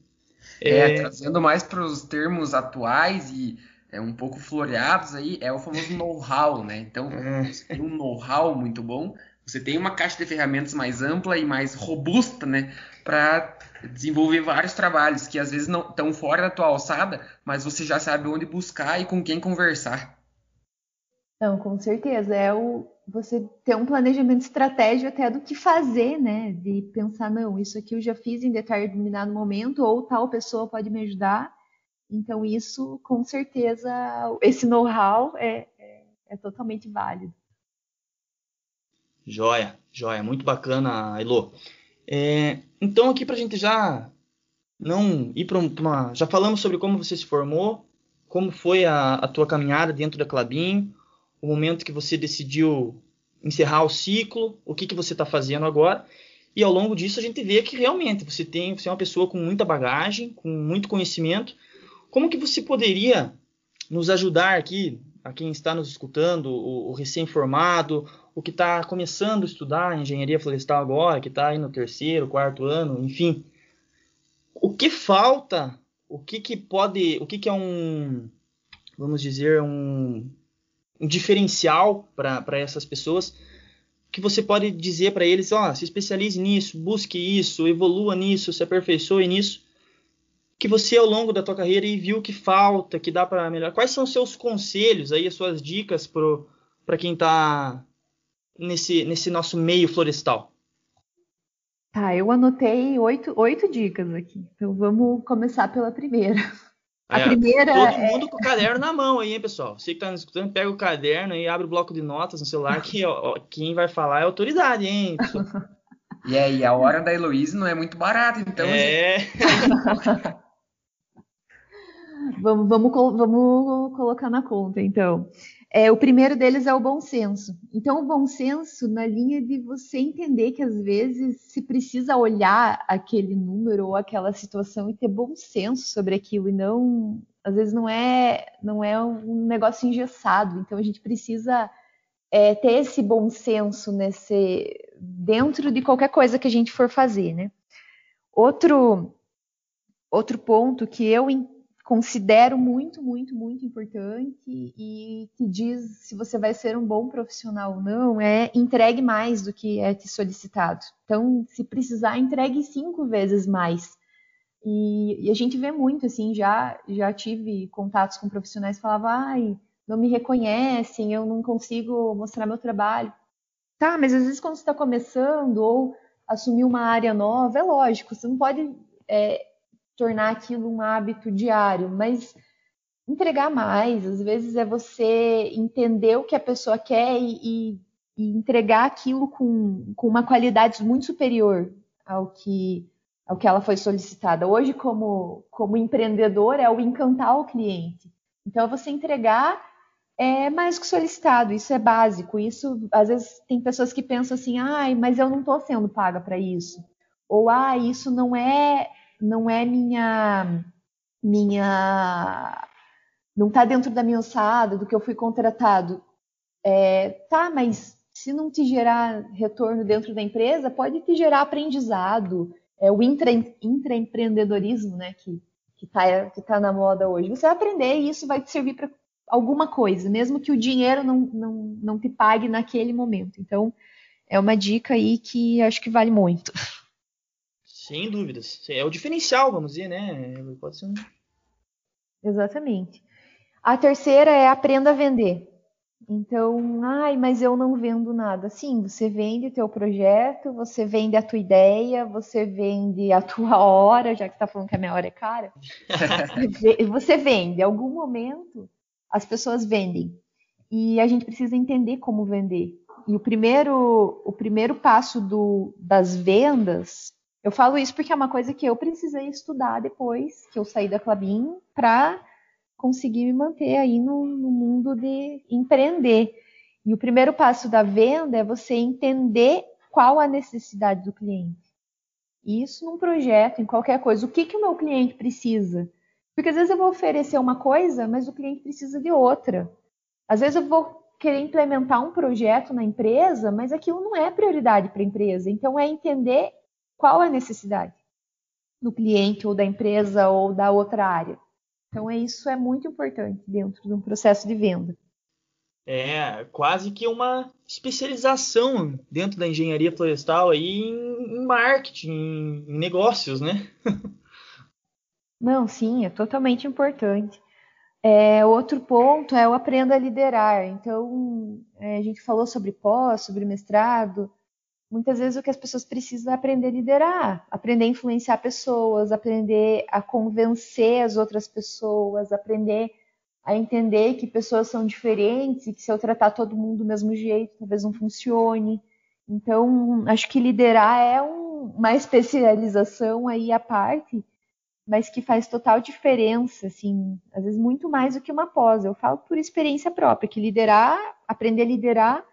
É, é, trazendo mais para os termos atuais e é, um pouco floreados aí, é o famoso know-how, né? Então, é. um know-how muito bom, você tem uma caixa de ferramentas mais ampla e mais robusta, né? Para desenvolver vários trabalhos que às vezes não estão fora da tua alçada, mas você já sabe onde buscar e com quem conversar. Não, com certeza. É o você ter um planejamento estratégico até do que fazer, né? De pensar, não, isso aqui eu já fiz em determinado momento, ou tal pessoa pode me ajudar. Então, isso, com certeza, esse know-how é, é, é totalmente válido. Joia, joia, muito bacana, Elo. É, então, aqui para a gente já não ir para uma. Já falamos sobre como você se formou, como foi a, a tua caminhada dentro da Clabin, o momento que você decidiu encerrar o ciclo, o que, que você está fazendo agora. E ao longo disso a gente vê que realmente você tem, você é uma pessoa com muita bagagem, com muito conhecimento. Como que você poderia nos ajudar aqui, a quem está nos escutando, o, o recém-formado, o que está começando a estudar engenharia florestal agora, que está aí no terceiro, quarto ano, enfim. O que falta? O que, que pode. O que, que é um. Vamos dizer, um, um diferencial para essas pessoas que você pode dizer para eles, ó, oh, se especialize nisso, busque isso, evolua nisso, se aperfeiçoe nisso. Que você ao longo da tua carreira e viu que falta, que dá para melhorar? Quais são os seus conselhos aí, as suas dicas para quem está nesse, nesse nosso meio florestal? Tá, eu anotei oito, oito dicas aqui. Então vamos começar pela primeira. A é, primeira. Todo é... mundo com o caderno na mão aí, hein, pessoal? Você que está nos escutando, pega o caderno e abre o bloco de notas no celular, que ó, quem vai falar é autoridade, hein? E aí, a hora da Heloísa não é muito barata, então. É. vamos, vamos, vamos colocar na conta, então. É, o primeiro deles é o bom senso. Então, o bom senso na linha de você entender que às vezes se precisa olhar aquele número ou aquela situação e ter bom senso sobre aquilo e não, às vezes não é, não é um negócio engessado. Então, a gente precisa é, ter esse bom senso nesse dentro de qualquer coisa que a gente for fazer, né? Outro outro ponto que eu considero muito, muito, muito importante e que diz se você vai ser um bom profissional ou não é entregue mais do que é te solicitado. Então, se precisar, entregue cinco vezes mais. E, e a gente vê muito assim, já já tive contatos com profissionais que falavam, ai, não me reconhecem, eu não consigo mostrar meu trabalho. Tá, mas às vezes quando você está começando ou assumir uma área nova, é lógico, você não pode é, tornar aquilo um hábito diário, mas entregar mais, às vezes é você entender o que a pessoa quer e, e entregar aquilo com, com uma qualidade muito superior ao que, ao que ela foi solicitada. Hoje, como, como empreendedor, é o encantar o cliente. Então, você entregar é mais que solicitado, isso é básico. Isso, às vezes, tem pessoas que pensam assim, ai, mas eu não estou sendo paga para isso. Ou, ah, isso não é não é minha minha não está dentro da minha alçada, do que eu fui contratado. É, tá, mas se não te gerar retorno dentro da empresa, pode te gerar aprendizado. É o intra, intraempreendedorismo, né, que que está que tá na moda hoje. Você vai aprender e isso vai te servir para alguma coisa, mesmo que o dinheiro não, não, não te pague naquele momento. Então, é uma dica aí que acho que vale muito. Sem dúvidas. É o diferencial, vamos dizer, né? Pode ser um... Exatamente. A terceira é aprenda a vender. Então, ai, mas eu não vendo nada. Sim, você vende o teu projeto, você vende a tua ideia, você vende a tua hora, já que você está falando que a minha hora é cara. você vende. Em algum momento, as pessoas vendem. E a gente precisa entender como vender. E o primeiro, o primeiro passo do, das vendas eu falo isso porque é uma coisa que eu precisei estudar depois que eu saí da Clabin para conseguir me manter aí no, no mundo de empreender. E o primeiro passo da venda é você entender qual a necessidade do cliente. Isso num projeto, em qualquer coisa. O que, que o meu cliente precisa? Porque às vezes eu vou oferecer uma coisa, mas o cliente precisa de outra. Às vezes eu vou querer implementar um projeto na empresa, mas aquilo não é prioridade para a empresa. Então é entender qual a necessidade do cliente ou da empresa ou da outra área. Então, é isso é muito importante dentro de um processo de venda. É quase que uma especialização dentro da engenharia florestal aí em marketing, em negócios, né? Não, sim, é totalmente importante. É, outro ponto é o aprenda a liderar. Então, é, a gente falou sobre pós, sobre mestrado, muitas vezes o que as pessoas precisam é aprender a liderar, aprender a influenciar pessoas, aprender a convencer as outras pessoas, aprender a entender que pessoas são diferentes e que se eu tratar todo mundo do mesmo jeito, talvez não funcione. Então, acho que liderar é um, uma especialização aí à parte, mas que faz total diferença, assim, às vezes muito mais do que uma pós. Eu falo por experiência própria, que liderar, aprender a liderar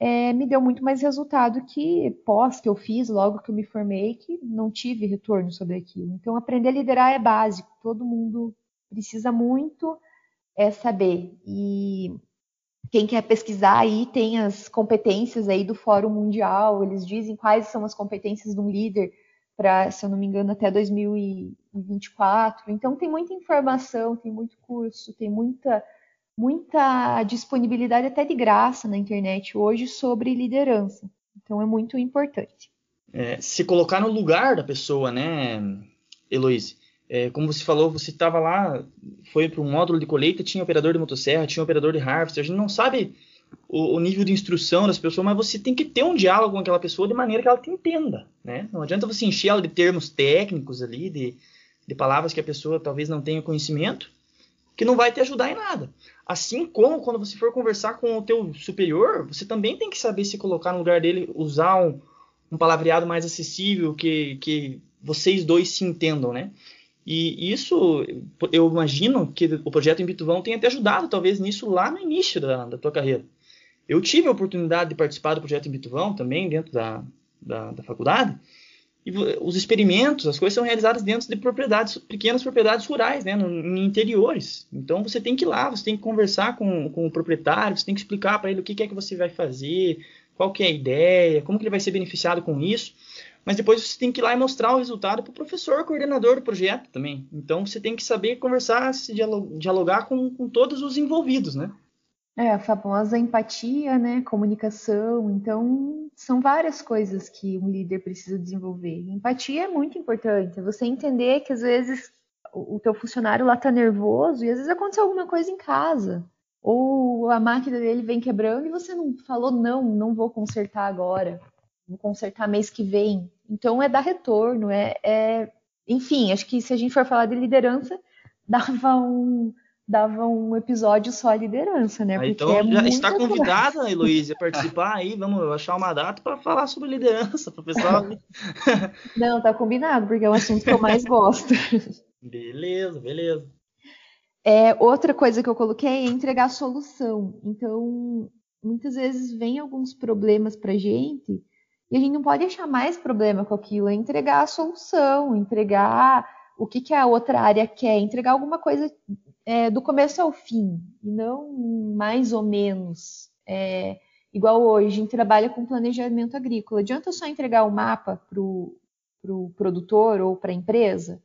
é, me deu muito mais resultado que pós que eu fiz logo que eu me formei, que não tive retorno sobre aquilo. Então, aprender a liderar é básico, todo mundo precisa muito é, saber. E quem quer pesquisar aí tem as competências aí do Fórum Mundial, eles dizem quais são as competências de um líder para, se eu não me engano, até 2024. Então, tem muita informação, tem muito curso, tem muita muita disponibilidade até de graça na internet hoje sobre liderança. Então é muito importante. É, se colocar no lugar da pessoa, né, Heloíse? É, como você falou, você estava lá, foi para um módulo de colheita, tinha operador de motosserra, tinha operador de harvester. A gente não sabe o, o, nível de instrução das pessoas, mas você tem que ter um diálogo com aquela pessoa de maneira que ela te entenda. Né? Não adianta você encher ela de termos técnicos ali, de, de palavras que a pessoa talvez não tenha conhecimento, que não vai te ajudar em nada. Assim como quando você for conversar com o teu superior, você também tem que saber se colocar no lugar dele, usar um, um palavreado mais acessível, que, que vocês dois se entendam, né? E isso, eu imagino que o projeto em Bituvão tenha te ajudado, talvez, nisso lá no início da, da tua carreira. Eu tive a oportunidade de participar do projeto em Bituvão também, dentro da, da, da faculdade, e os experimentos, as coisas são realizadas dentro de propriedades, pequenas propriedades rurais, né, no, em interiores. Então você tem que ir lá, você tem que conversar com, com o proprietário, você tem que explicar para ele o que, que é que você vai fazer, qual que é a ideia, como que ele vai ser beneficiado com isso mas depois você tem que ir lá e mostrar o resultado para o professor, coordenador do projeto também. Então você tem que saber conversar, se dialogar com, com todos os envolvidos, né? É, a famosa empatia, né? Comunicação. Então, são várias coisas que um líder precisa desenvolver. Empatia é muito importante. É você entender que às vezes o teu funcionário lá tá nervoso e às vezes aconteceu alguma coisa em casa. Ou a máquina dele vem quebrando e você não falou, não, não vou consertar agora. Vou consertar mês que vem. Então é dar retorno, é, é, enfim, acho que se a gente for falar de liderança, dava um dava um episódio só a liderança, né? Ah, então é já está convidada, Heloísa, a participar aí, vamos achar uma data para falar sobre liderança para o pessoal. Não, tá combinado, porque é um assunto que eu mais gosto. Beleza, beleza. É, outra coisa que eu coloquei é entregar solução. Então, muitas vezes vem alguns problemas para gente e a gente não pode achar mais problema com aquilo, é entregar a solução, entregar o que, que a outra área quer, entregar alguma coisa é, do começo ao fim, e não mais ou menos. É, igual hoje, a gente trabalha com planejamento agrícola. Adianta só entregar o mapa para o pro produtor ou para a empresa?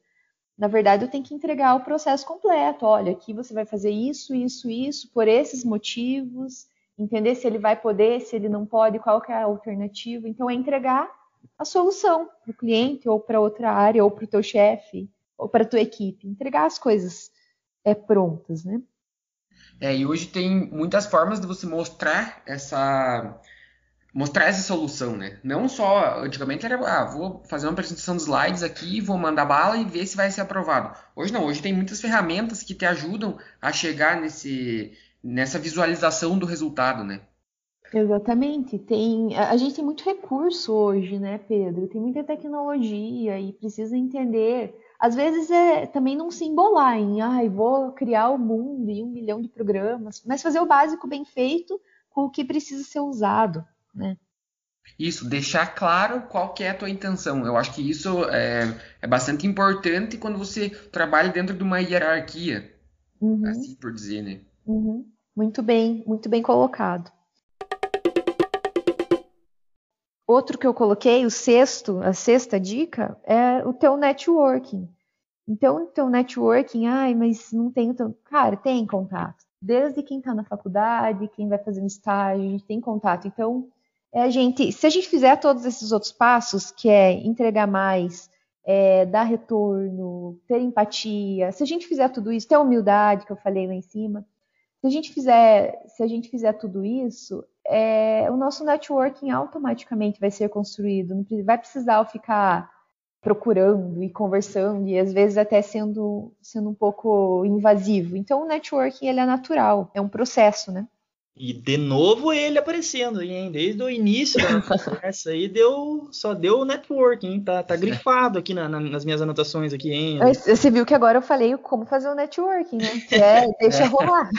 Na verdade, eu tenho que entregar o processo completo. Olha, aqui você vai fazer isso, isso, isso, por esses motivos entender se ele vai poder, se ele não pode, qual que é a alternativa. Então, é entregar a solução para o cliente, ou para outra área, ou para o teu chefe, ou para a tua equipe. Entregar as coisas é, prontas, né? É, e hoje tem muitas formas de você mostrar essa mostrar essa solução, né? Não só antigamente era, ah, vou fazer uma apresentação de slides aqui, vou mandar bala e ver se vai ser aprovado. Hoje não, hoje tem muitas ferramentas que te ajudam a chegar nesse nessa visualização do resultado, né? Exatamente. Tem, a gente tem muito recurso hoje, né, Pedro? Tem muita tecnologia e precisa entender. Às vezes é também não se embolar em, ai, ah, vou criar o mundo e um milhão de programas, mas fazer o básico bem feito com o que precisa ser usado, né? Isso, deixar claro qual que é a tua intenção. Eu acho que isso é, é bastante importante quando você trabalha dentro de uma hierarquia, uhum. assim por dizer, né? Uhum. Muito bem, muito bem colocado. Outro que eu coloquei, o sexto, a sexta dica, é o teu networking. Então, teu networking, ai, mas não tenho tanto. Cara, tem contato. Desde quem está na faculdade, quem vai fazer um estágio, a gente tem contato. Então, é gente, se a gente fizer todos esses outros passos, que é entregar mais, é, dar retorno, ter empatia, se a gente fizer tudo isso, ter humildade, que eu falei lá em cima, se a gente fizer, se a gente fizer tudo isso, é, o nosso networking automaticamente vai ser construído. Não vai precisar ficar procurando e conversando e às vezes até sendo, sendo um pouco invasivo. Então o networking ele é natural, é um processo, né? E de novo ele aparecendo aí, hein? Desde o início da conversa aí, deu, só deu networking, hein? Tá, tá grifado aqui na, na, nas minhas anotações aqui, hein? Você viu que agora eu falei como fazer o networking, né? Que é, deixa rolar.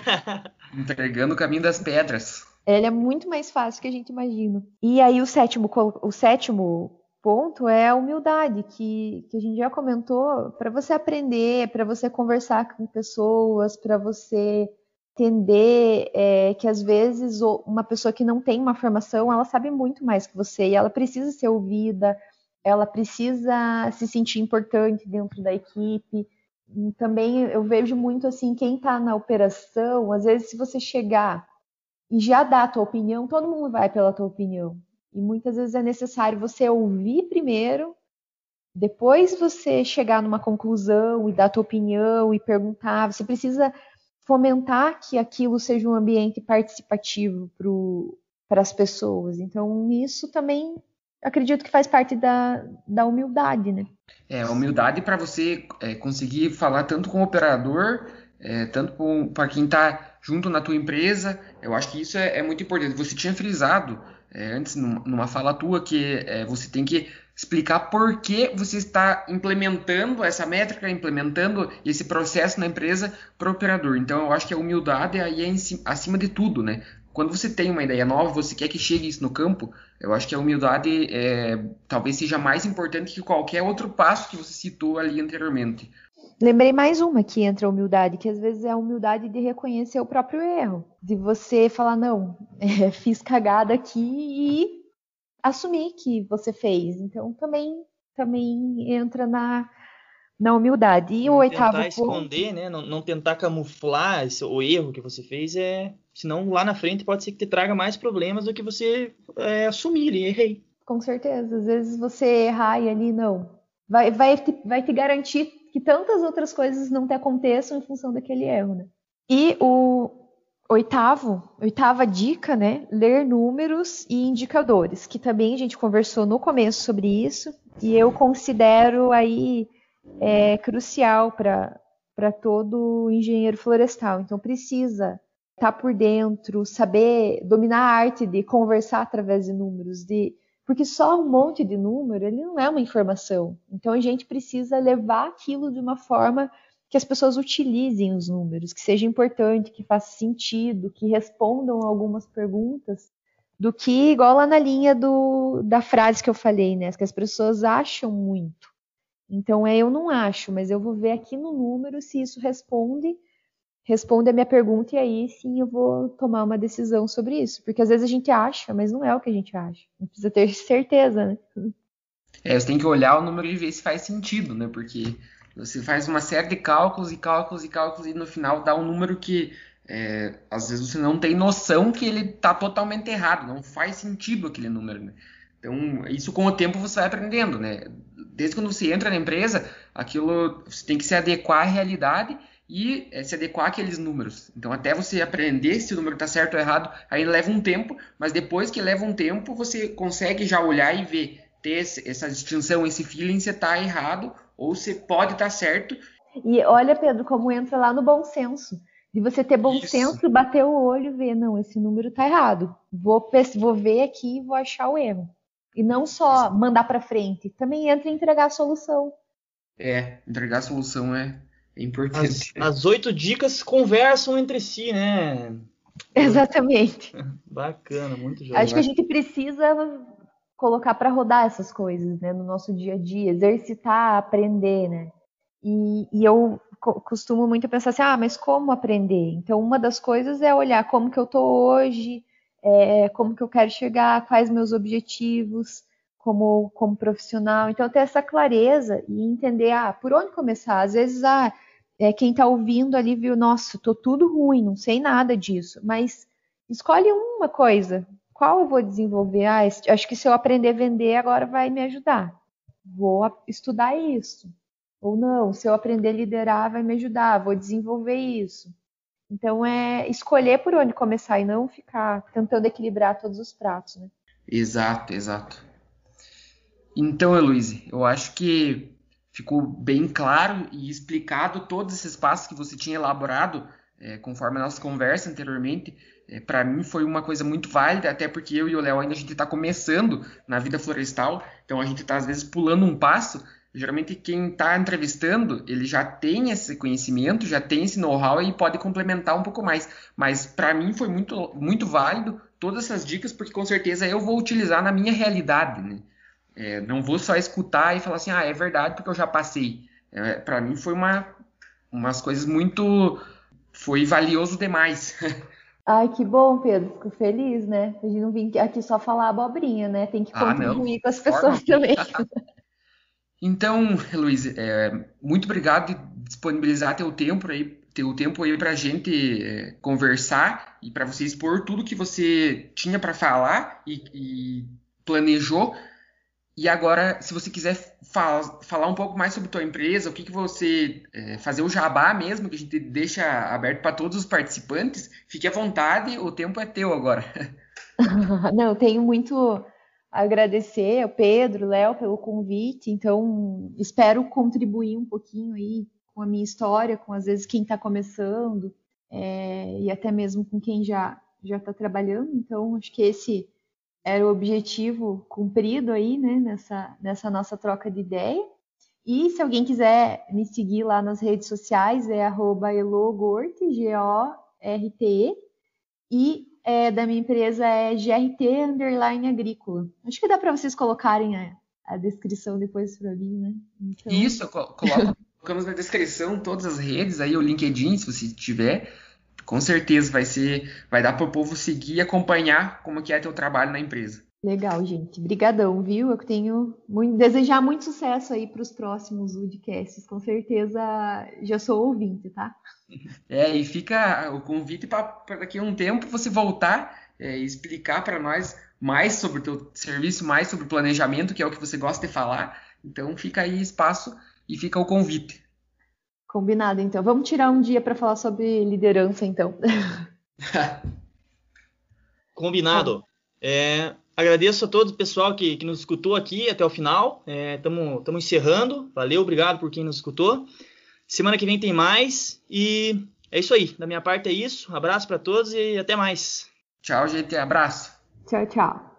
Entregando o caminho das pedras. Ele é muito mais fácil que a gente imagina. E aí o sétimo, o sétimo ponto é a humildade, que, que a gente já comentou, para você aprender, para você conversar com pessoas, para você entender é, que às vezes uma pessoa que não tem uma formação, ela sabe muito mais que você e ela precisa ser ouvida, ela precisa se sentir importante dentro da equipe. E também eu vejo muito assim, quem está na operação, às vezes se você chegar e já dar a tua opinião, todo mundo vai pela tua opinião. E muitas vezes é necessário você ouvir primeiro Depois você chegar numa conclusão e dar a tua opinião e perguntar, você precisa fomentar que aquilo seja um ambiente participativo para as pessoas. Então, isso também acredito que faz parte da, da humildade, né? É, humildade para você é, conseguir falar tanto com o operador, é, tanto para quem está junto na tua empresa. Eu acho que isso é, é muito importante. Você tinha frisado é, antes, numa fala tua, que é, você tem que explicar por que você está implementando essa métrica, implementando esse processo na empresa para o operador. Então, eu acho que a humildade aí é acima de tudo, né? Quando você tem uma ideia nova, você quer que chegue isso no campo, eu acho que a humildade é, talvez seja mais importante que qualquer outro passo que você citou ali anteriormente. Lembrei mais uma que entra a humildade, que às vezes é a humildade de reconhecer o próprio erro, de você falar, não, é, fiz cagada aqui e assumir que você fez. Então também também entra na, na humildade. E não o oitavo tentar esconder, né? Não, não, tentar camuflar esse, o erro que você fez é, senão lá na frente pode ser que te traga mais problemas do que você é, assumir e errei. Com certeza, às vezes você errar e ali não vai vai te, vai te garantir que tantas outras coisas não te aconteçam em função daquele erro, né? E o Oitavo, oitava dica, né? Ler números e indicadores, que também a gente conversou no começo sobre isso, e eu considero aí é, crucial para todo engenheiro florestal. Então precisa estar tá por dentro, saber dominar a arte de conversar através de números, de porque só um monte de número ele não é uma informação. Então a gente precisa levar aquilo de uma forma que as pessoas utilizem os números, que seja importante, que faça sentido, que respondam algumas perguntas, do que igual lá na linha do, da frase que eu falei, né? Que as pessoas acham muito. Então é eu não acho, mas eu vou ver aqui no número se isso responde, responde a minha pergunta e aí sim eu vou tomar uma decisão sobre isso, porque às vezes a gente acha, mas não é o que a gente acha. Gente precisa ter certeza, né? É, você tem que olhar o número e ver se faz sentido, né? Porque você faz uma série de cálculos e cálculos e cálculos e no final dá um número que é, às vezes você não tem noção que ele está totalmente errado, não faz sentido aquele número. Né? Então, isso com o tempo você vai aprendendo, né? Desde quando você entra na empresa, aquilo você tem que se adequar à realidade e é, se adequar àqueles números. Então, até você aprender se o número está certo ou errado, aí leva um tempo, mas depois que leva um tempo, você consegue já olhar e ver, ter essa distinção, esse feeling se está errado ou você pode estar tá certo. E olha, Pedro, como entra lá no bom senso. De você ter bom Isso. senso, bater o olho e ver, não, esse número está errado. Vou, vou ver aqui e vou achar o erro. E não só mandar para frente, também entra em entregar a solução. É, entregar a solução é, é importante. As, as oito dicas conversam entre si, né? Exatamente. Bacana, muito joia. Acho que a gente precisa colocar para rodar essas coisas, né, no nosso dia a dia, exercitar, aprender, né? E, e eu costumo muito pensar assim, ah, mas como aprender? Então, uma das coisas é olhar como que eu tô hoje, é, como que eu quero chegar, quais meus objetivos como, como profissional. Então, ter essa clareza e entender, ah, por onde começar? Às vezes, ah, é, quem está ouvindo ali viu, nossa, tô tudo ruim, não sei nada disso, mas escolhe uma coisa, qual eu vou desenvolver? Ah, acho que se eu aprender a vender agora vai me ajudar. Vou estudar isso. Ou não, se eu aprender a liderar vai me ajudar, vou desenvolver isso. Então é escolher por onde começar e não ficar tentando equilibrar todos os pratos, né? Exato, exato. Então, Heloise, eu acho que ficou bem claro e explicado todos esses passos que você tinha elaborado é, conforme a nossa conversa anteriormente é, para mim foi uma coisa muito válida, até porque eu e o Léo ainda a gente está começando na vida florestal, então a gente está às vezes pulando um passo. Geralmente quem está entrevistando, ele já tem esse conhecimento, já tem esse know-how e pode complementar um pouco mais. Mas para mim foi muito, muito válido todas essas dicas, porque com certeza eu vou utilizar na minha realidade. Né? É, não vou só escutar e falar assim, ah, é verdade porque eu já passei. É, para mim foi uma, umas coisas muito... foi valioso demais. Ai, que bom, Pedro. Fico feliz, né? A gente não vim aqui só falar abobrinha, né? Tem que ah, contribuir com as pessoas também. então, Luiz, é, muito obrigado de disponibilizar teu tempo aí, teu tempo aí para a gente é, conversar e para você expor tudo que você tinha para falar e, e, planejou. E agora, se você quiser fal falar um pouco mais sobre tua empresa, o que, que você é, fazer o jabá mesmo, que a gente deixa aberto para todos os participantes, fique à vontade, o tempo é teu agora. Não, tenho muito a agradecer ao Pedro, Léo, pelo convite. Então, espero contribuir um pouquinho aí com a minha história, com às vezes quem está começando é, e até mesmo com quem já já está trabalhando. Então, acho que esse era o objetivo cumprido aí, né, nessa, nessa nossa troca de ideia. E se alguém quiser me seguir lá nas redes sociais, é arroba elogorte, G-O-R-T-E, e é, da minha empresa é GRT Underline Agrícola. Acho que dá para vocês colocarem a, a descrição depois para mim, né? Então... Isso, colocamos na descrição todas as redes, aí o LinkedIn, se você tiver, com certeza vai ser, vai dar para o povo seguir e acompanhar como que é teu trabalho na empresa. Legal, gente. Obrigadão, viu? Eu tenho muito, desejar muito sucesso aí para os próximos podcasts. Com certeza já sou ouvinte, tá? É, e fica o convite para daqui a um tempo você voltar é, e explicar para nós mais sobre o teu serviço, mais sobre o planejamento, que é o que você gosta de falar. Então fica aí espaço e fica o convite. Combinado, então. Vamos tirar um dia para falar sobre liderança, então. Combinado. É, agradeço a todo o pessoal que, que nos escutou aqui até o final. Estamos é, encerrando. Valeu, obrigado por quem nos escutou. Semana que vem tem mais. E é isso aí. Da minha parte é isso. Abraço para todos e até mais. Tchau, gente. Abraço. Tchau, tchau.